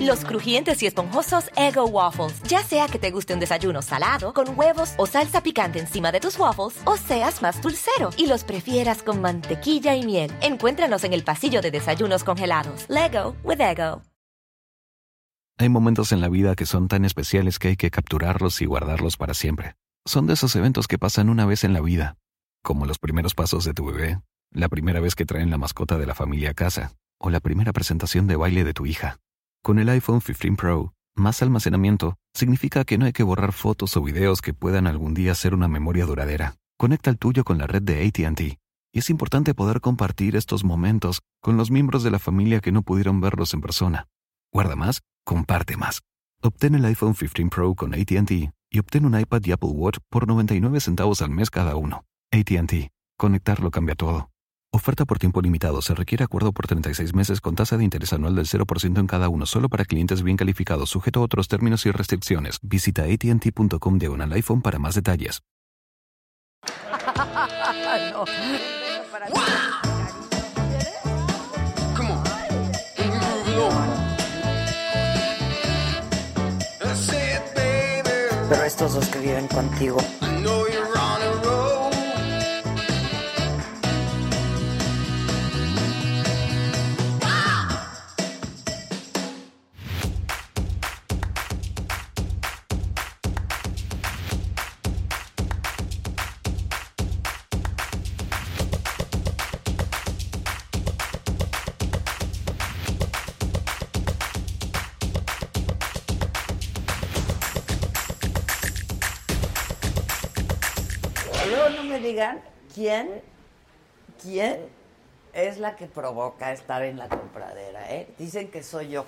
Los crujientes y esponjosos Ego Waffles. Ya sea que te guste un desayuno salado, con huevos o salsa picante encima de tus waffles, o seas más dulcero y los prefieras con mantequilla y miel. Encuéntranos en el pasillo de desayunos congelados. Lego with Ego. Hay momentos en la vida que son tan especiales que hay que capturarlos y guardarlos para siempre. Son de esos eventos que pasan una vez en la vida, como los primeros pasos de tu bebé, la primera vez que traen la mascota de la familia a casa, o la primera presentación de baile de tu hija. Con el iPhone 15 Pro, más almacenamiento significa que no hay que borrar fotos o videos que puedan algún día ser una memoria duradera. Conecta el tuyo con la red de ATT. Y es importante poder compartir estos momentos con los miembros de la familia que no pudieron verlos en persona. Guarda más, comparte más. Obtén el iPhone 15 Pro con ATT y obtén un iPad y Apple Watch por 99 centavos al mes cada uno. ATT. Conectarlo cambia todo. Oferta por tiempo limitado. Se requiere acuerdo por 36 meses con tasa de interés anual del 0% en cada uno, solo para clientes bien calificados, sujeto a otros términos y restricciones. Visita atnt.com diagonal iPhone para más detalles. Pero estos dos que viven contigo. Digan quién, quién es la que provoca estar en la compradera, ¿eh? Dicen que soy yo.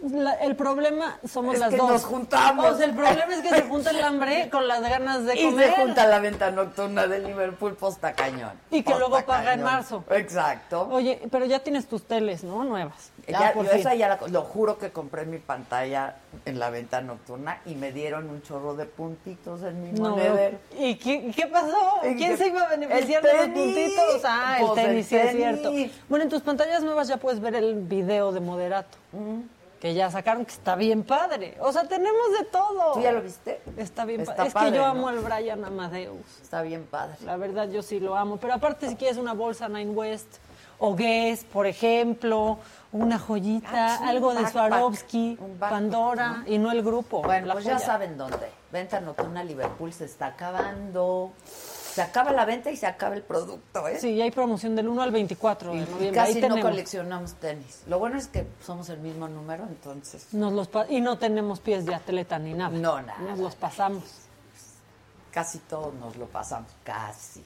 La- el problema somos Es las que dos. nos juntamos. O sea, el problema es que se junta el hambre con las ganas de Y comer. se junta la venta nocturna de Liverpool posta cañón. Y que luego paga en marzo. Exacto. Oye, pero ya tienes tus teles, ¿no? Nuevas. Ya, Ya, por yo fin. esa ya la- lo juro que compré mi pantalla en la venta nocturna y me dieron un chorro de puntitos en mi No, monedero. ¿Y qué, qué pasó? ¿Y ¿Quién qué? se iba a beneficiar de los puntitos? Ah, el Pues el tenis, sí es cierto. Bueno, en tus pantallas nuevas ya puedes ver el video de Moderato. Que ya sacaron, que está bien padre. O sea, tenemos de todo. ¿Tú ya lo viste? Está bien Está padre. Es que yo ¿no? amo al Brian Amadeus. Está bien padre. La verdad, yo sí lo amo. Pero aparte, si quieres una bolsa Nine West o Guess, por ejemplo, una joyita, Ah, sí, algo de Swarovski, backpack, Pandora, ¿no? y no el grupo. Bueno, pues ya saben dónde. Venta nocturna Liverpool se está acabando. Se acaba la venta y se acaba el producto, ¿eh? Sí, y hay promoción del 1 al 24 de Y noviembre. casi Ahí no tenemos. coleccionamos tenis. Lo bueno es que somos el mismo número, entonces. Nos los y no tenemos pies de atleta ni nada. No, nada. Nos los pasamos. Casi todos nos lo pasamos. Casi.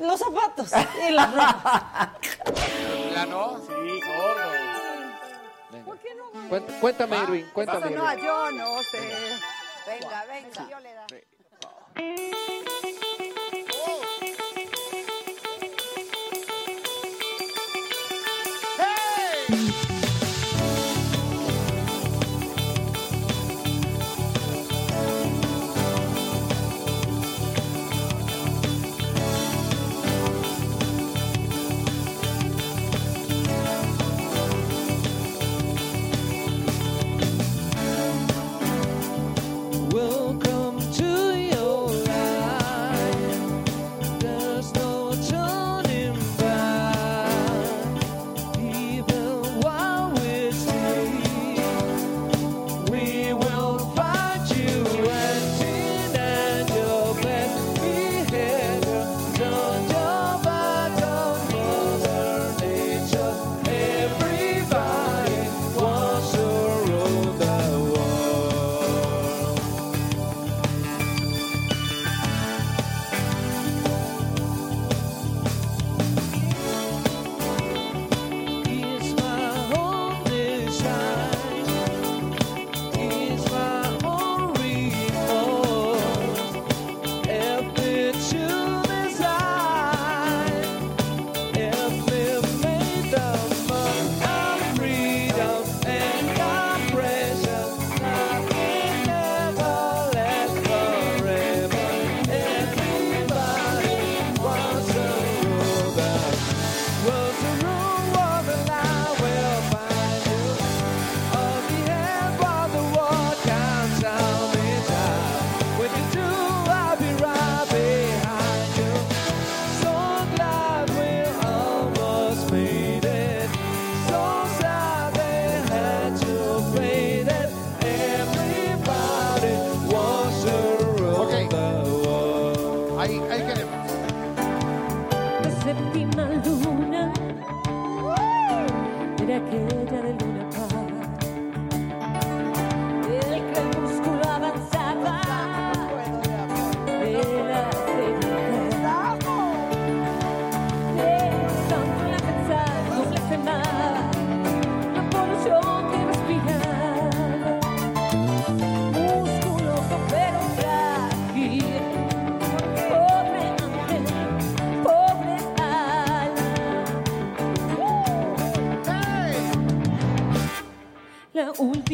Los zapatos y la ropa. ¿Ya no? Sí, gordo. Venga. Cuént- Cuéntame, Irwin, cuéntame. Irwin. yo no sé. Venga, venga. Welcome to your life. なるなるなる。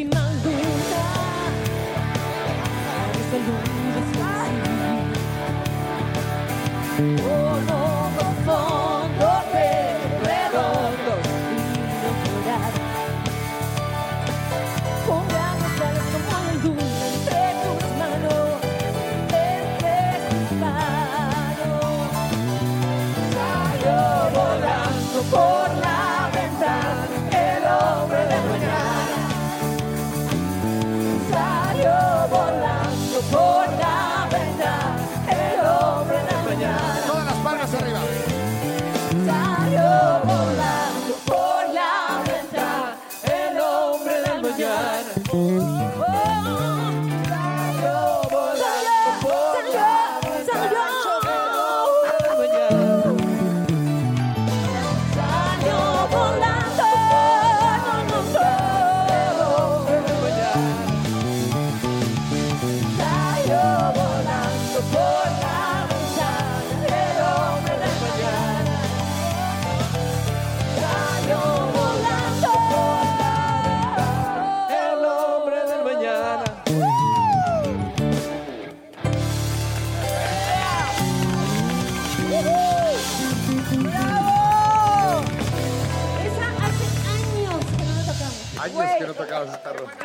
La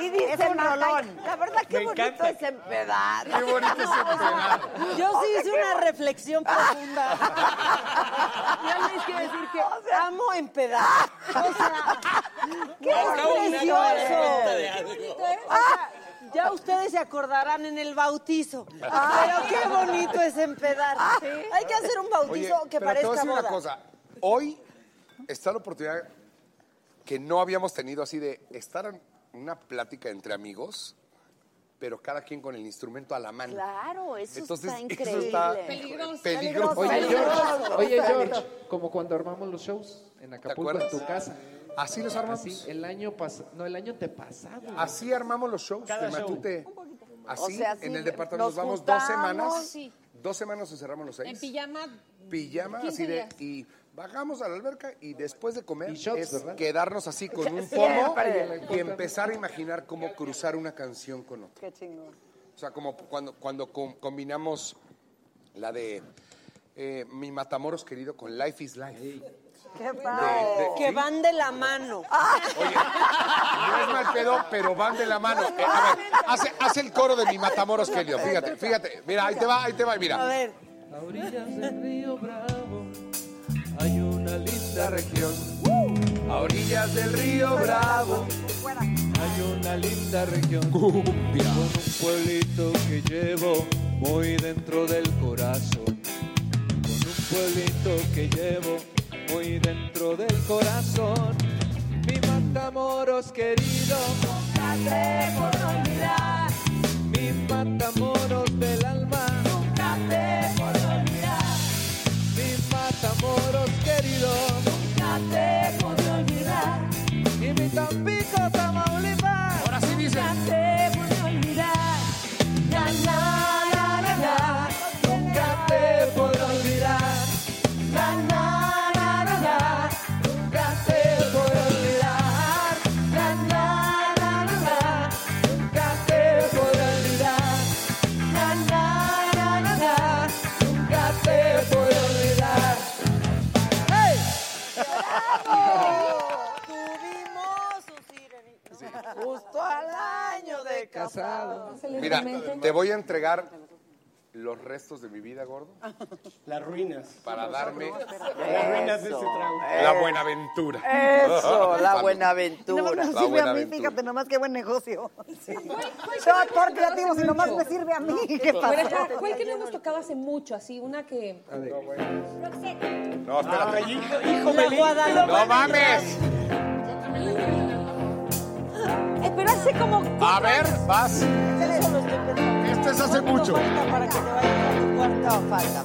Y dice Marta, la verdad que Me bonito encanta. es empedar. Qué bonito es empedar. Yo sí hice una reflexión profunda. Ya les quiero decir que amo empedar. O sea, ¡qué precioso! Ya ustedes se acordarán en el bautizo. Pero qué bonito es empedar. Hay que hacer un bautizo Oye, que pero te voy a parezca decir boda. una cosa. Hoy está la oportunidad que no habíamos tenido así de estar en una plática entre amigos, pero cada quien con el instrumento a la mano. Claro, eso Entonces, está eso increíble. está Peligroso. peligroso. Oye. George, oye, George, como cuando armamos los shows en Acapulco, en tu casa. Así los armamos. Así, el año pasado, no, el año antepasado. Así armamos los shows Cada de show. Matute. Así, O sea, sí, en el departamento nos nos vamos juntamos, dos semanas. sí. Dos semanas encerramos los seis. En pijama. pijama, 15 así de, días. y bajamos a la alberca y después de comer shots, es ¿verdad? quedarnos así con un pomo y empezar a imaginar cómo cruzar una canción con otra. Qué chingón. O sea, como cuando, cuando com- combinamos la de eh, Mi Matamoros querido con Life is Life. Qué De- padre. de- que ¿sí? van de la mano. Oye, no es mal pedo, pero van de la mano. Eh, a ver, hace, hace el coro de Mi Matamoros querido. Fíjate, fíjate. Mira, ahí te va, ahí te va, A mira. ver. A orillas del río Bravo linda región. A orillas del río Bravo hay una linda región. Con un pueblito que llevo muy dentro del corazón. Con un pueblito que llevo muy dentro del corazón. Mi Matamoros querido, nunca te podré olvidar. Mi Matamoros del casado. Mira, te voy a entregar los restos de mi vida, gordo, Las ruinas. para darme Las ruinas de ese trago. la buenaventura. Eso, la. Buenaventura. Nomás me sirve a mí, aventura. fíjate, nomás qué buen negocio. Yo actor creativo, si nomás me sirve a mí, ¿qué Bueno, pasa? ¿Cuál que no hemos tocado hace mucho? Así, una que. No, espérate. Ay, hijo, hijo, La Belín. Guadalupe. ¡No mames! Pero hace como. A ver, vas. Eso lo estoy pensando. Este es hace ¿Cuánto mucho. falta para que te vayas a tu cuarto? Falta.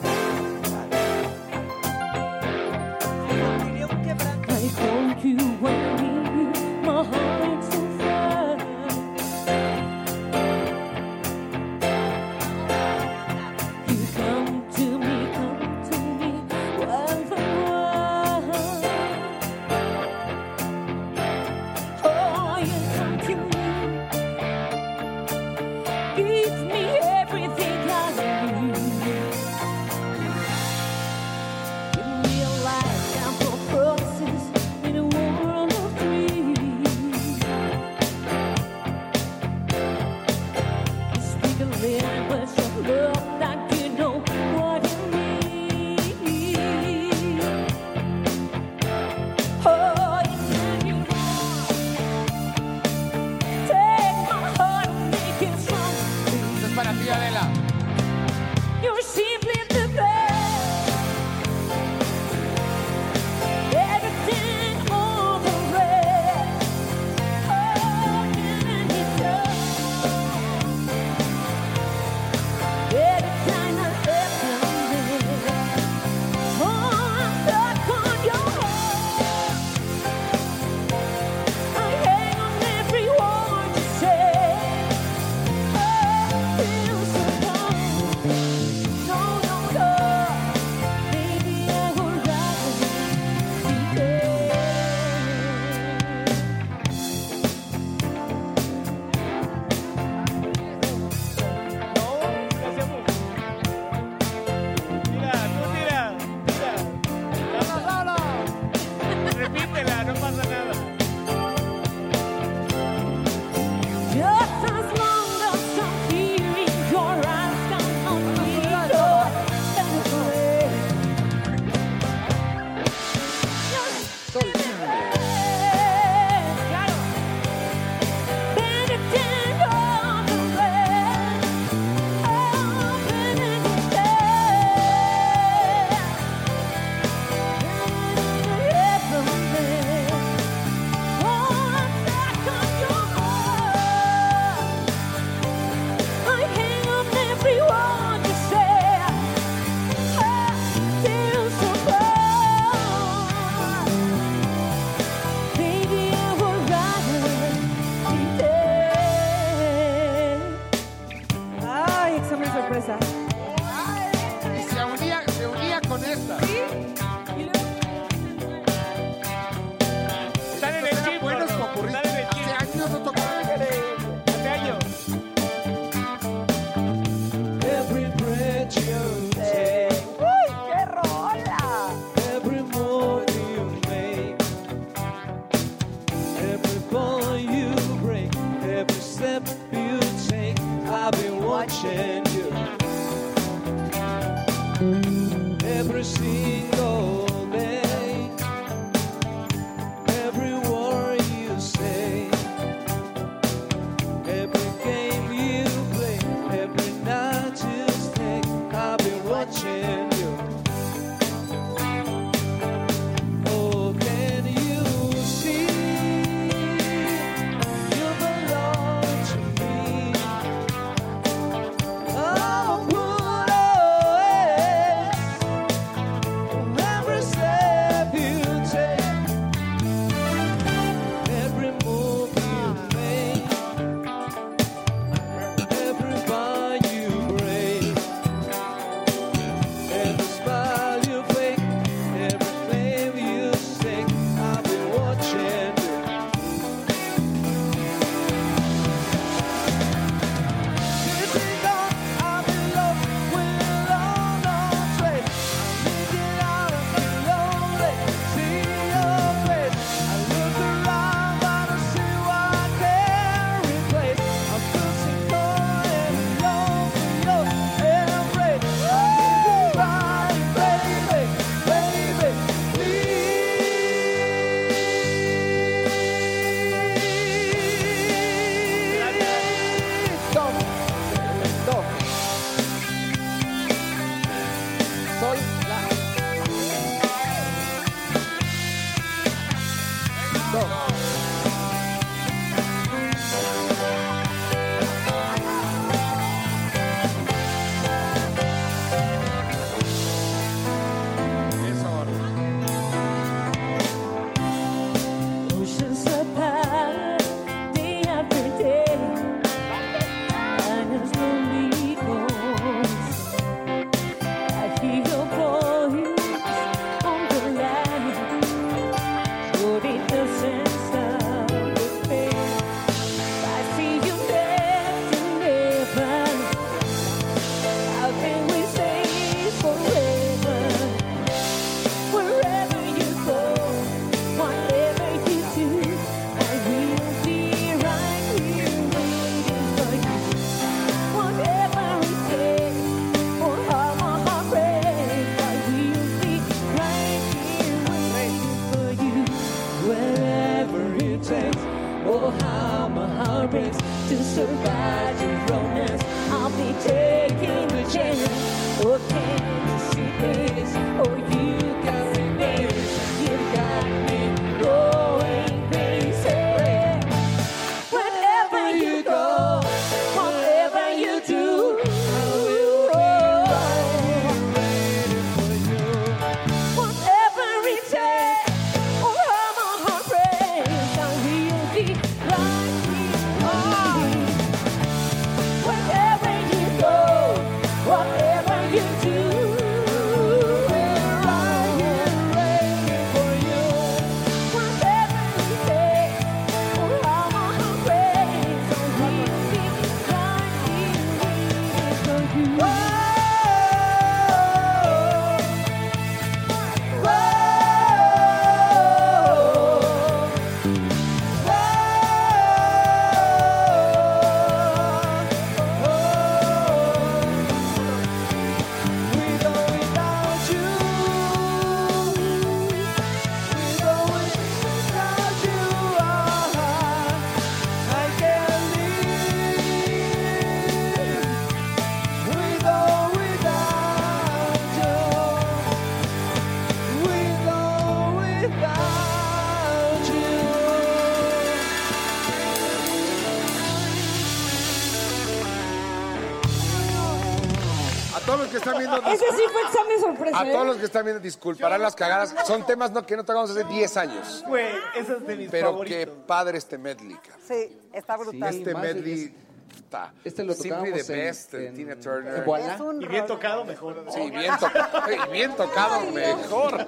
A todos los que están viendo, disculparán las cagadas. Son temas no, que no tocamos hace 10 años. Güey, ese es de mis Pero favoritos. qué padre este medley, cabrón. Sí, está brutal. este más medley está. Este lo Simply the best, en, en- Tina Turner. en Voilà. Es un Y bien tocado, mejor. Sí, bien tocado. y bien tocado, mejor.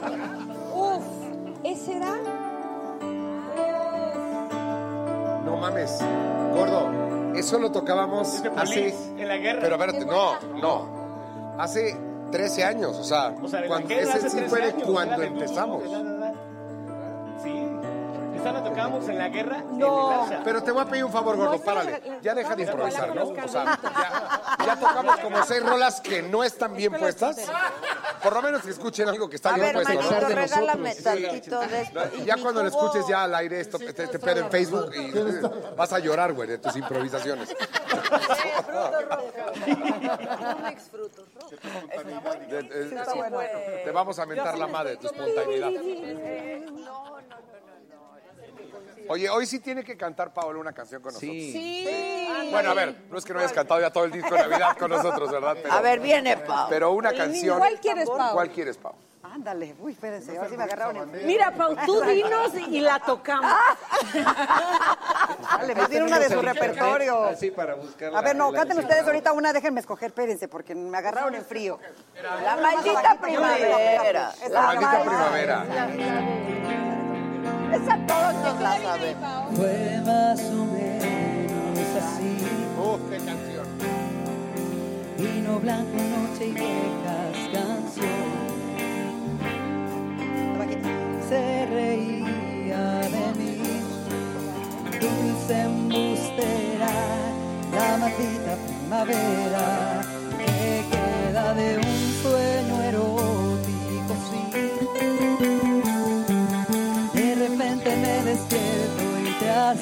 Uf, ese era. No mames, gordo. Eso lo tocábamos hace. En la guerra. Pero espérate, no, no. Hace 13 años, o sea, O sea, en la cuando, ese hace sí 13 fue de años, cuando empezamos. Sí. Esta la tocábamos en la guerra. No. En el Asha. Pero te voy a pedir un favor, gordo, esa la- párale. la- Ya deja de la- improvisar, la- ¿no? la- O sea, ya, ya tocamos como seis rolas que no están bien puestas. Por lo menos que escuchen algo que está A bien ver, puesto, manito, ¿no? de regálame nosotros. tantito de esto. No, y ya cuando lo escuches ya al aire esto, este, este pedo en Facebook y vas a llorar, güey, de tus improvisaciones. De- de- te vamos a mentar la madre de tu espontaneidad. Oye, hoy sí tiene que cantar Paola una canción con nosotros. Sí. Bueno, a ver, no es que no hayas cantado ya todo el disco de Navidad con nosotros, ¿verdad? Pero, A ver, viene, Pau. pero una canción. ¿Cuál quieres, Pau? ¿Cuál quieres, Pau? Ándale, uy, espérense, ahora sí me agarraron en Mira, Pau, tú dinos y, la tocamos. Dale, me tiene una de su repertorio. Así para buscar. A ver, no, canten ustedes ahorita una, déjenme escoger, espérense, porque me agarraron en frío. La maldita primavera. La maldita primavera. Esa todos nos la sabemos. Fue más o menos así. Uf, qué canción. Vino blanco, noche y Se reía de mí, dulce embustera, la maldita primavera que queda de un sueño erótico, sí. De repente me despierto y te has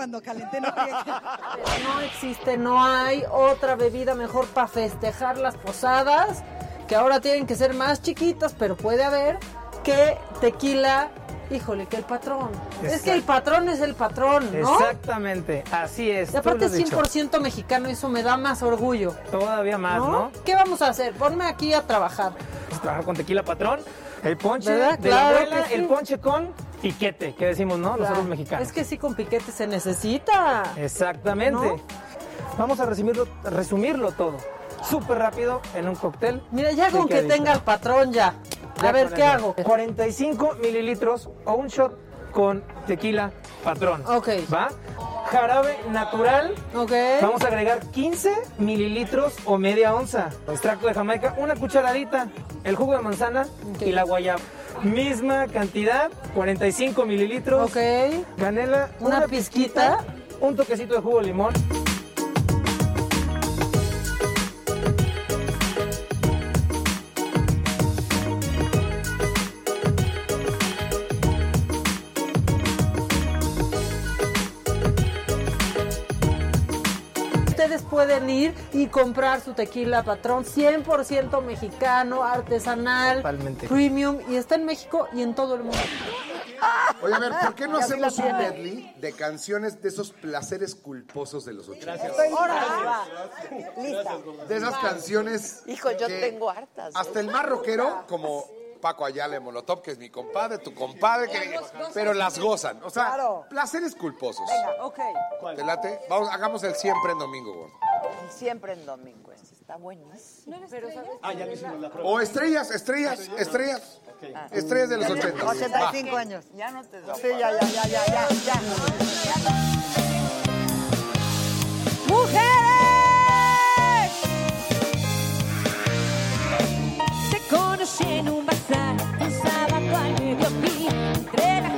cuando calenté no. No existe, no hay otra bebida mejor para festejar las posadas, que ahora tienen que ser más chiquitas, pero puede haber, que tequila, híjole, que el patrón. Es que el patrón es el patrón, ¿no? Exactamente, así es. Y aparte es has dicho. 100% mexicano, eso me da más orgullo. Todavía más, ¿no? ¿Qué vamos a hacer? Ponme aquí a trabajar. Trabajar con tequila patrón, el ponche ¿Verdad? de Claro la abuela, sí. el ponche con piquete, que decimos, ¿no? Nosotros Claro. mexicanos. Es que sí, con piquete se necesita. Exactamente. ¿No? Vamos a resumirlo, resumirlo todo. Súper rápido en un cóctel. Mira, ya con que tenga el patrón ya. A ver, ¿qué hago? 45 mililitros o un shot con tequila patrón. Ok. ¿Va? Jarabe natural. Ok. Vamos a agregar 15 mililitros o media onza. Extracto de Jamaica, una cucharadita. El jugo de manzana y la guayaba. Misma cantidad, 45 mililitros. Ok. Canela, Una una, pizquita. pizquita, un toquecito de jugo de limón. Pueden ir y comprar su tequila patrón 100% mexicano, artesanal, Totalmente. premium y está en México y en todo el mundo. Oye, a ver, ¿por qué no hacemos un medley de canciones de esos placeres culposos de los 80? Órale, va. Lista. De esas canciones. Hijo, yo que tengo hartas. Hasta el más rockero, como Paco Ayala Molotov, que es mi compadre, tu compadre, que- pero las gozan. O sea, Claro. placeres culposos. Venga, ok. ¿Te late? Vamos, hagamos el siempre en domingo, gordo. Siempre en domingo. Está buenísimo. Ah, ya le hicimos la prueba. O estrellas, estrellas, estrellas. Estrellas de los 80. 85 años. Ya no te Sí, ya, ya, ya, ya, ya, ya. ¡Mujeres! En un bazar, un sábado al mediodía, entre la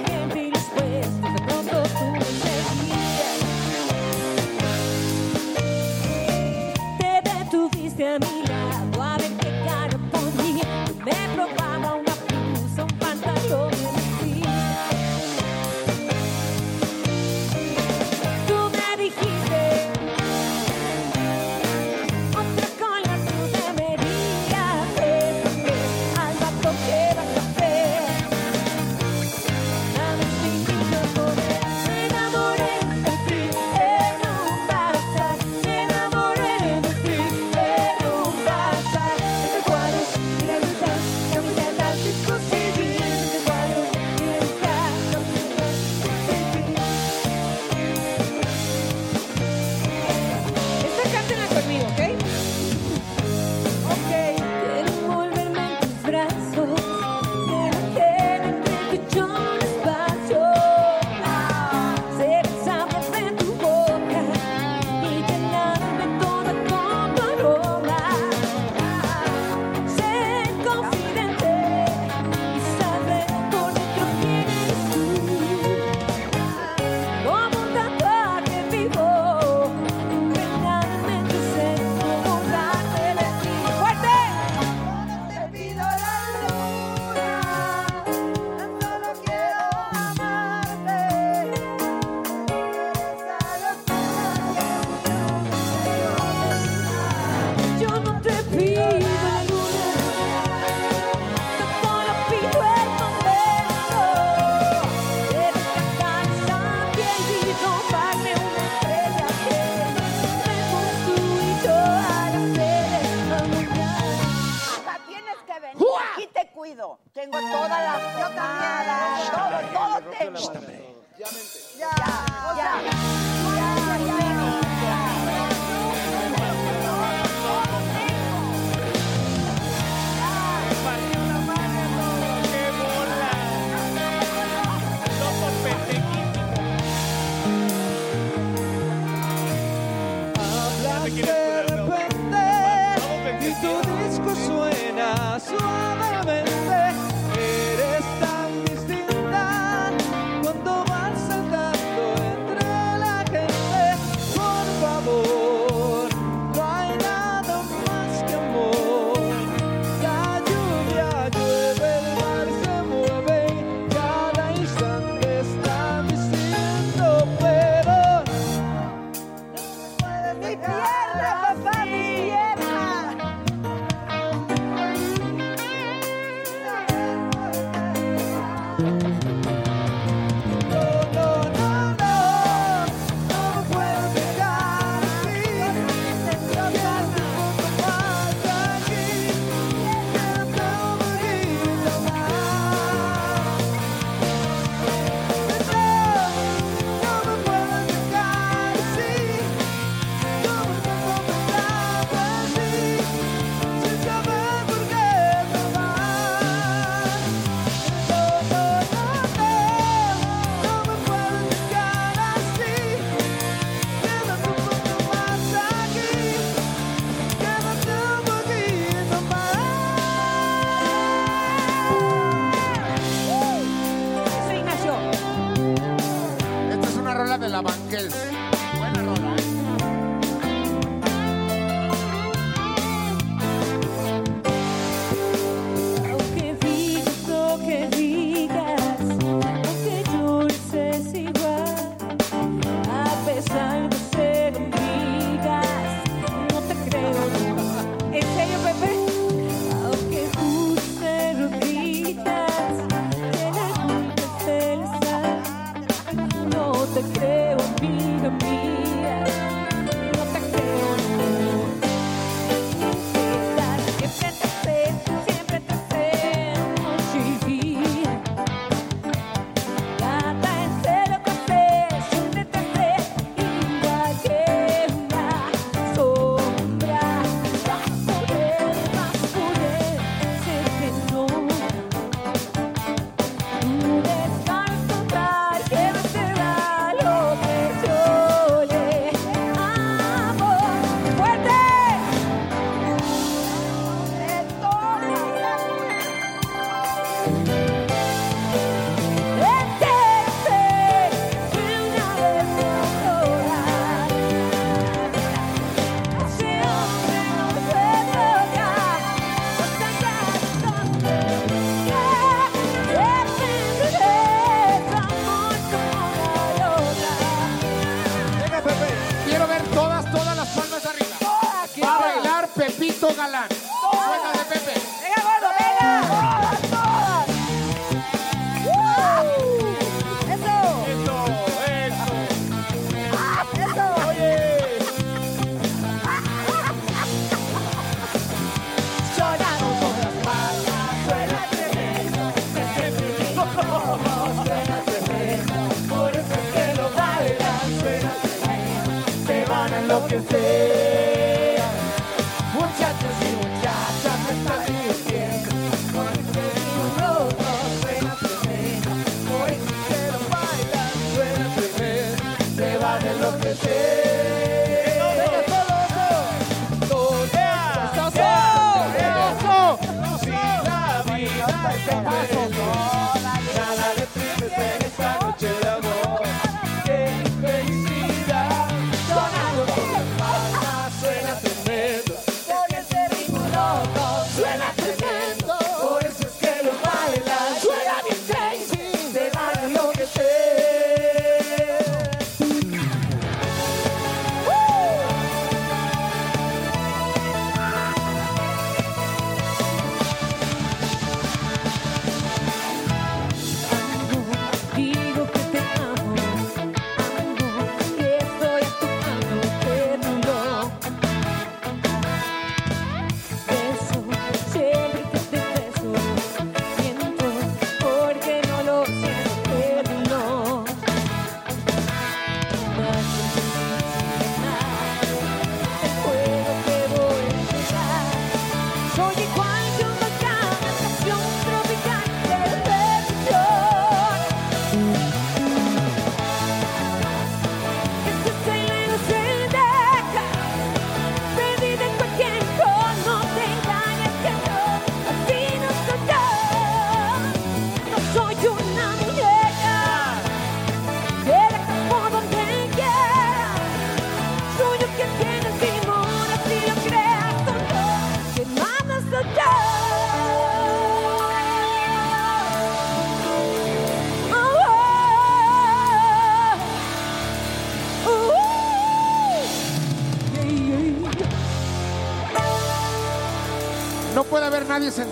van a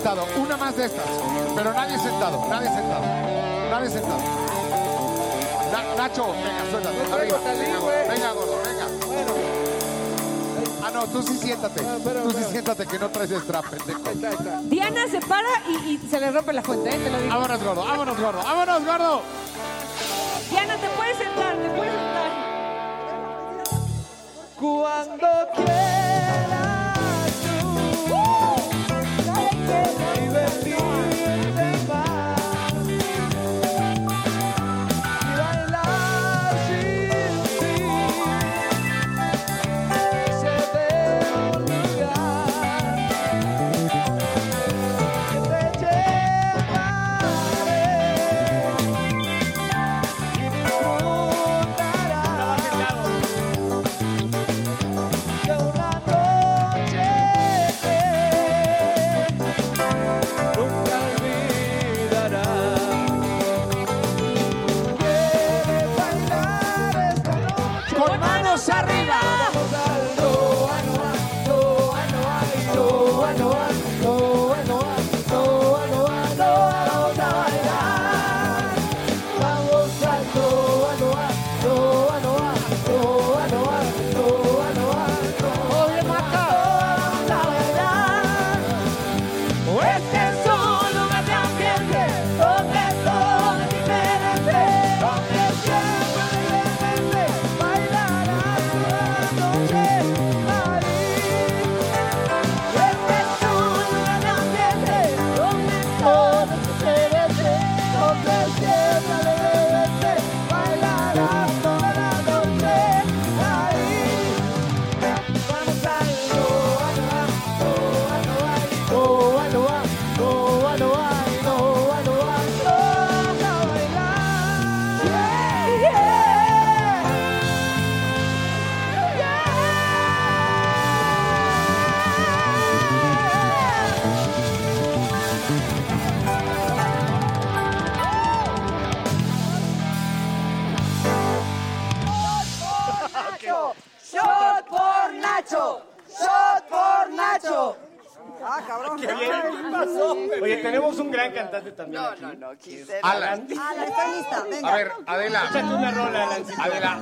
sentado. Una más de estas. Pero nadie sentado, nadie sentado. nadie sentado. Na- Nacho, venga, suéltate. Arriba. Venga, gordo, venga, gordo, venga. Ah, no, tú sí siéntate. Tú sí siéntate que no traes strap, pendejo. Diana se para y, y se le rompe la fuente, ¿eh? Te lo digo. Vámonos, gordo, vámonos, gordo, vámonos, gordo. Diana, te puedes sentar, te puedes sentar. Cuando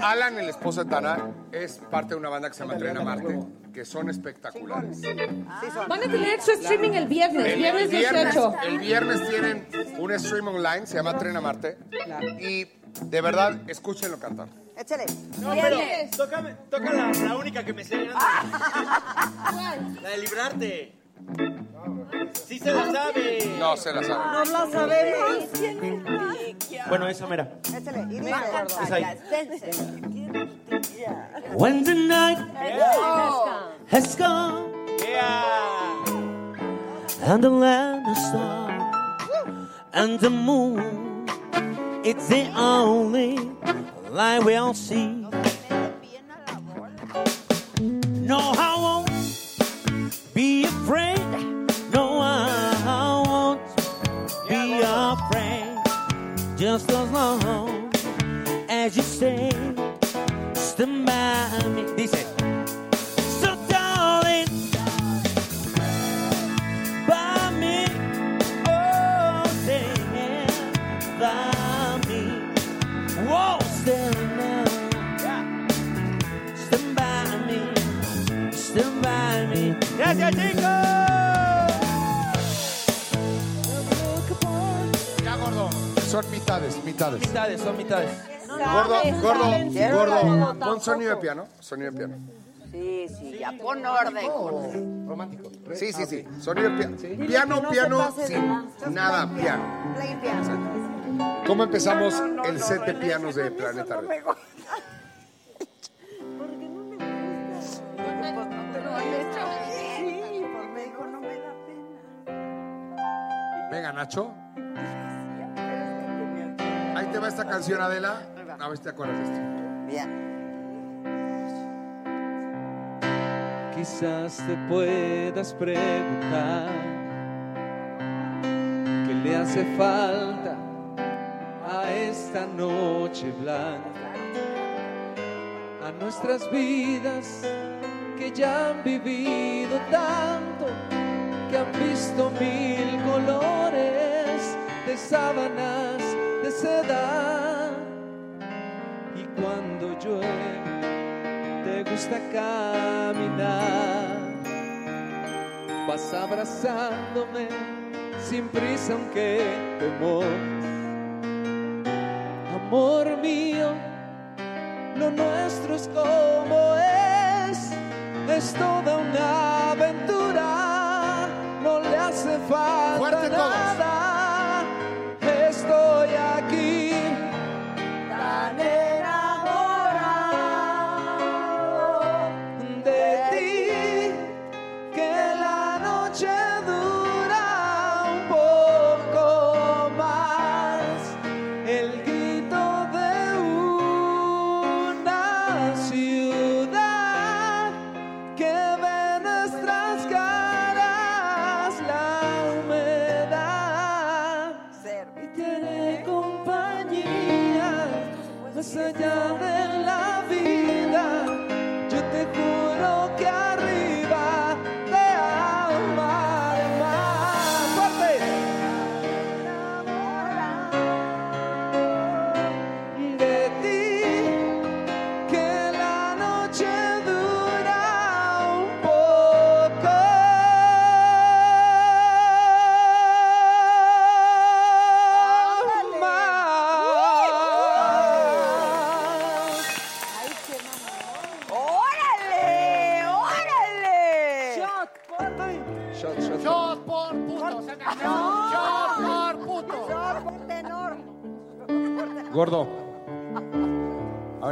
Alan, el esposo de Tana, es parte de una banda que se llama Tren a Marte, que son espectaculares. Van a tener su streaming el viernes, El viernes 18. el viernes tienen un stream online, se llama Tren a Marte. Y de verdad, escúchenlo cantar. Échale. No, pero tócame, toca la, la única que me sé. La de librarte. Sí se la sabe. No se la sabe. No la sabemos. Bueno, esa mera. Échale. Es ahí. When the night has come Yeah. and the land is dark and the moon it's the only light we'll see. No, I Just as long as you say, stand by me. Dice, Son mitades, mitades. Mitades, son mitades. Gordo, gordo, gordo. Pon sonido de piano. Sonido de piano. Sí, sí, ya pon orden. Romántico. Sí, sí, sí. Sonido de piano. Piano, piano, sin nada, piano. Play piano. ¿Cómo empezamos el set de pianos de Planeta Red? Sí, por México no me da pena. Venga, Nacho. Ahí te va esta canción, Adela. A ver si te acuerdas de esto. Bien. Quizás te puedas preguntar qué le hace falta a esta noche blanca, a nuestras vidas que ya han vivido tanto, que han visto mil colores de sábanas, y cuando llueve te gusta caminar. Vas abrazándome sin prisa aunque te. Amor mío, lo nuestro es como es, es toda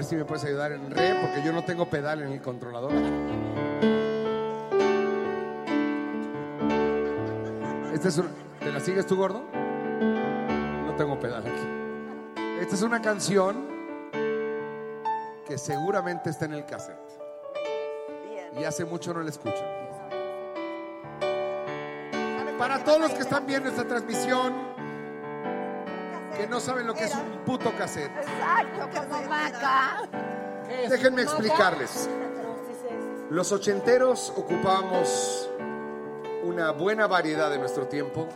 si me puedes ayudar en re, porque yo no tengo pedal en el controlador. Esta es ¿Te la sigues tú, gordo? No tengo pedal aquí. Esta es una canción que seguramente está en el cassette. Y hace mucho no la escucho. Para todos los que están viendo esta transmisión, que no saben lo que es un puto cassette. Exacto, como vaca. Déjenme explicarles. Los ochenteros ocupábamos una buena variedad de nuestro tiempo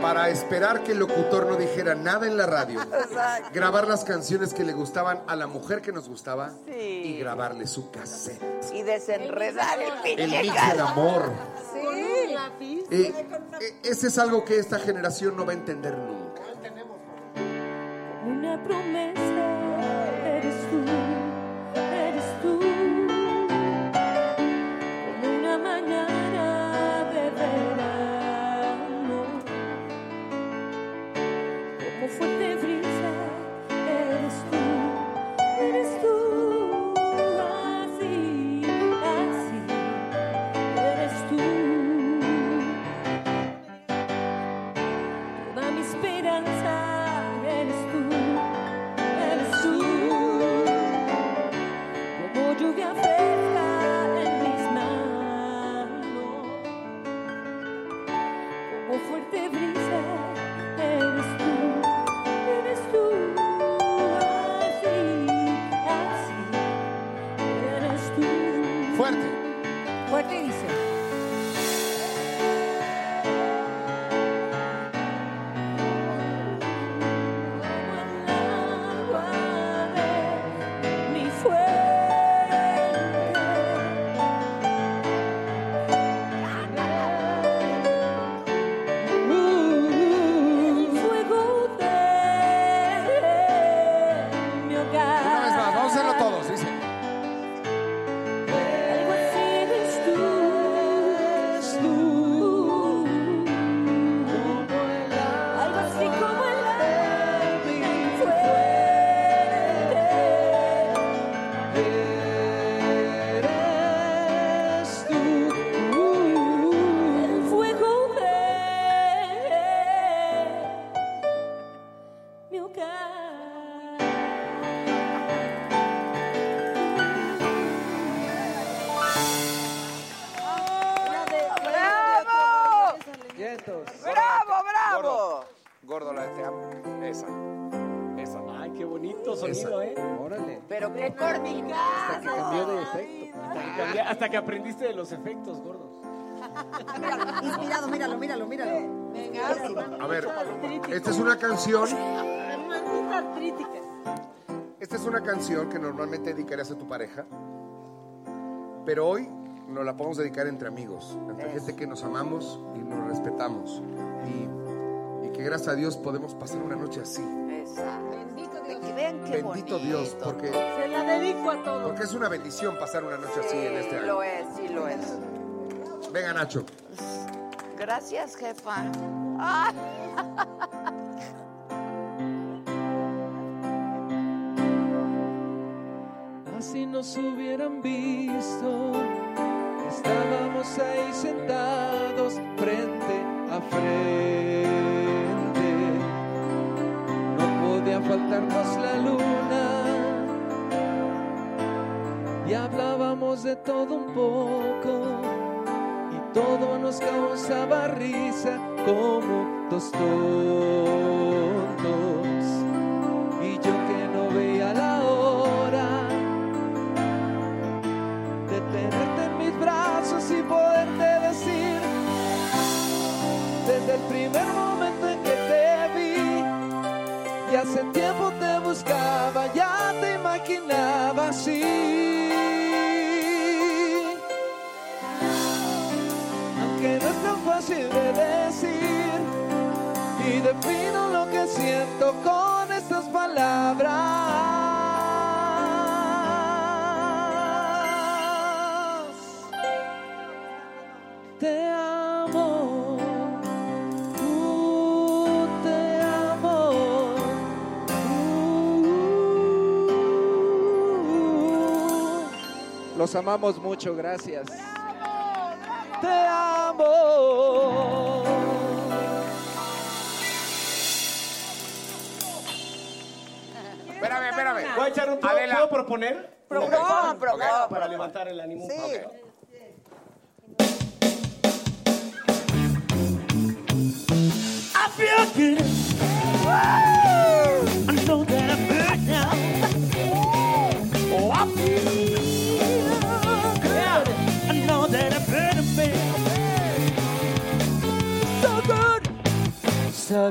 para esperar que el locutor no dijera nada en la radio, Exacto. grabar las canciones que le gustaban a la mujer que nos gustaba Sí. y grabarle su cassette. Y desenredar el El mix del amor. Sí. Eh, eh, ese es algo que esta generación no va a entender nunca. Una promesa de efecto. Hasta que, cambié- hasta que aprendiste de los efectos, gordos. Inspirado, míralo, míralo, míralo. A ver, esta es una canción. Esta es una canción que normalmente dedicarías a tu pareja, pero hoy nos la podemos dedicar entre amigos, entre gente que nos amamos y nos respetamos. Y, y que gracias a Dios podemos pasar una noche así. Exacto. Qué Bendito Dios, porque, Se la dedico a todos. porque es una bendición pasar una noche así en este Sí, año. lo es, sí lo es. Venga, Nacho. Gracias, jefa. Ah. Así nos hubieran visto. Estábamos ahí sentados frente a frente. Podía faltarnos la luna. Y hablábamos de todo un poco. Y todo nos causaba risa como dos tontos. Y yo que no veía la hora de tenerte en mis brazos y poderte decir desde el primer momento hace tiempo te buscaba, ya te imaginaba así. Aunque no es tan fácil de decir y defino lo que siento con estas palabras. Te Los amamos mucho, gracias. Te amo. Espérame, espérame. ¿Voy a echar un ¿puedo, Adela. ¿puedo proponer? Propon, propon. para- Para levantar el ánimo. Sí. Ok. I feel good.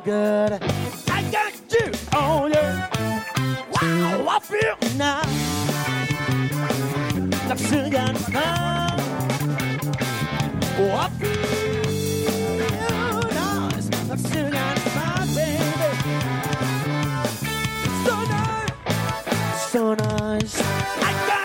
Good. Good. I got you. Oh, yeah. Wow, I feel now. Like sugar fun. Oh, I feel nice. Like sugar baby. So nice. So nice. I got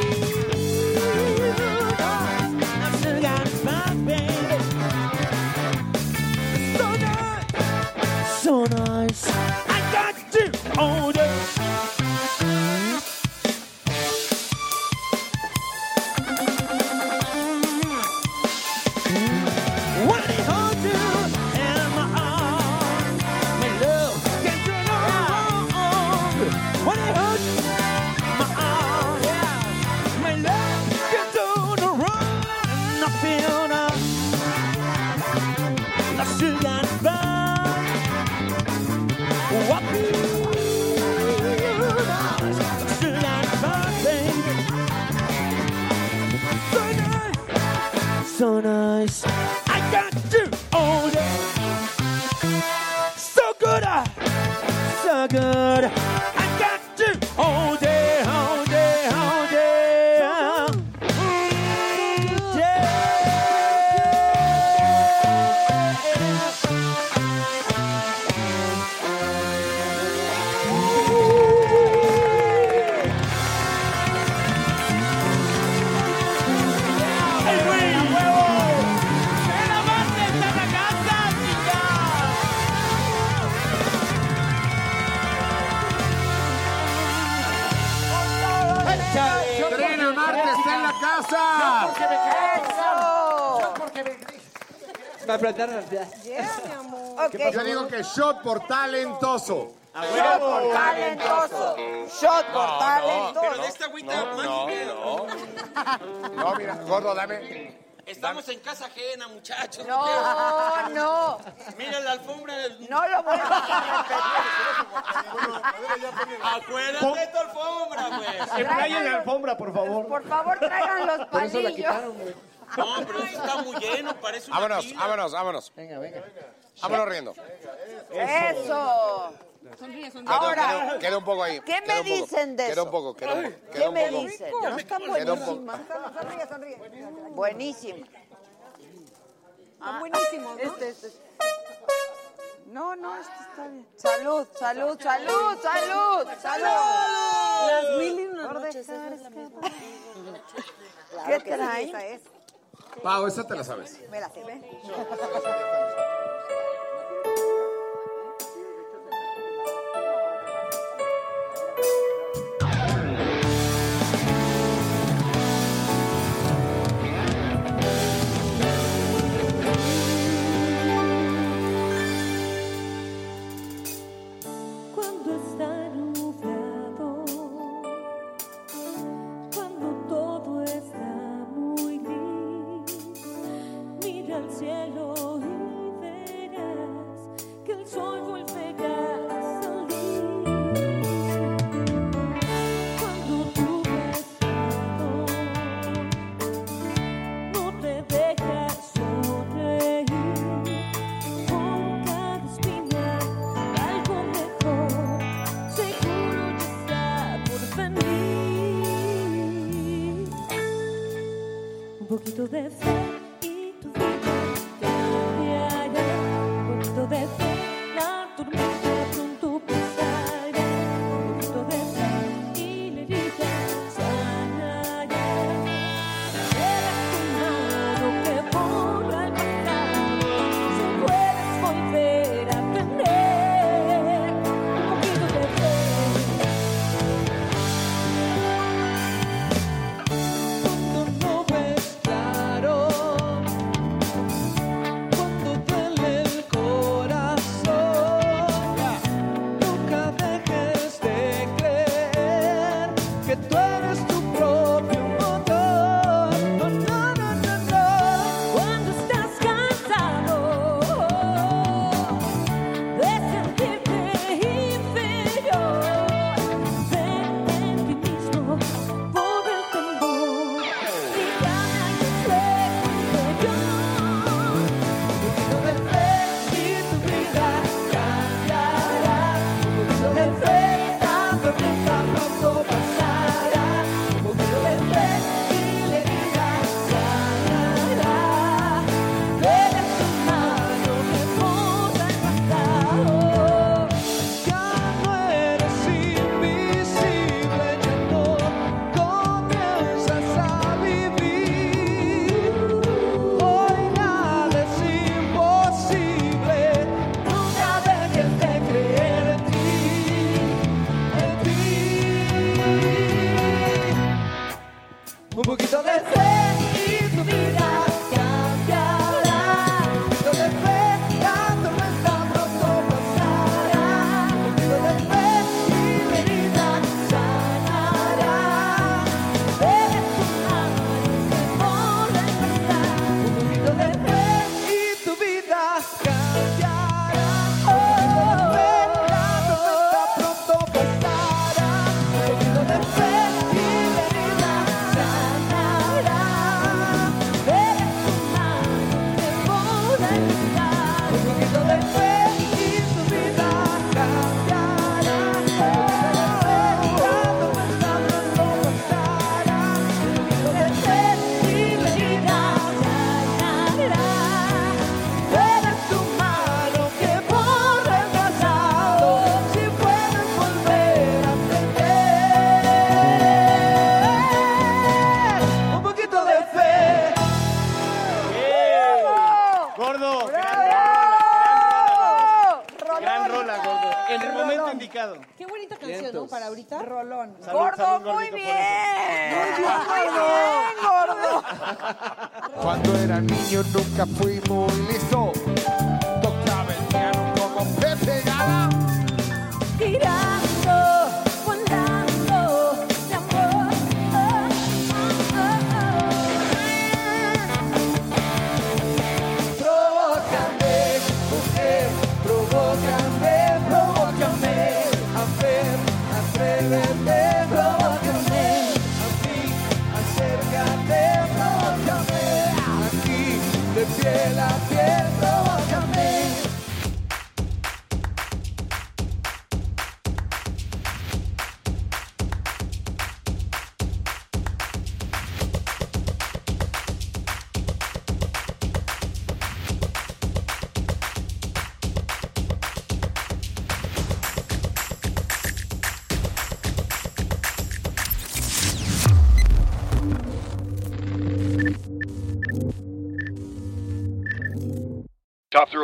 You. Shot por Talentoso. Shot por talentoso. Shot por talentoso. No, pero de esta agüita no, no, mira, gordo, dame. Estamos en casa ajena, muchachos. No, no. Mira la alfombra. Del... No lo voy a Acuérdate de tu alfombra, pues. Traigan la alfombra, por favor. Por favor, traigan los palillos. No, pero eso está muy lleno, parece Vámonos, pila. vámonos, vámonos. Venga, venga. Vámonos riendo. Eso. Sonríe, sonríe. Ahora, Queda, un poco ahí. ¿qué me poco, dicen de Queda un poco, queda un poco. queda ¿Qué un me poco. dicen? No, están Queda Sonríe, sonríe. Ah, buenísimo. Están buenísimos, ¿no? Este, este, este. No, no, este está bien. Salud, salud, salud, salud, salud. Las mil y una noches. ¿Qué traen? Pau, esa te la sabes. canto de fe.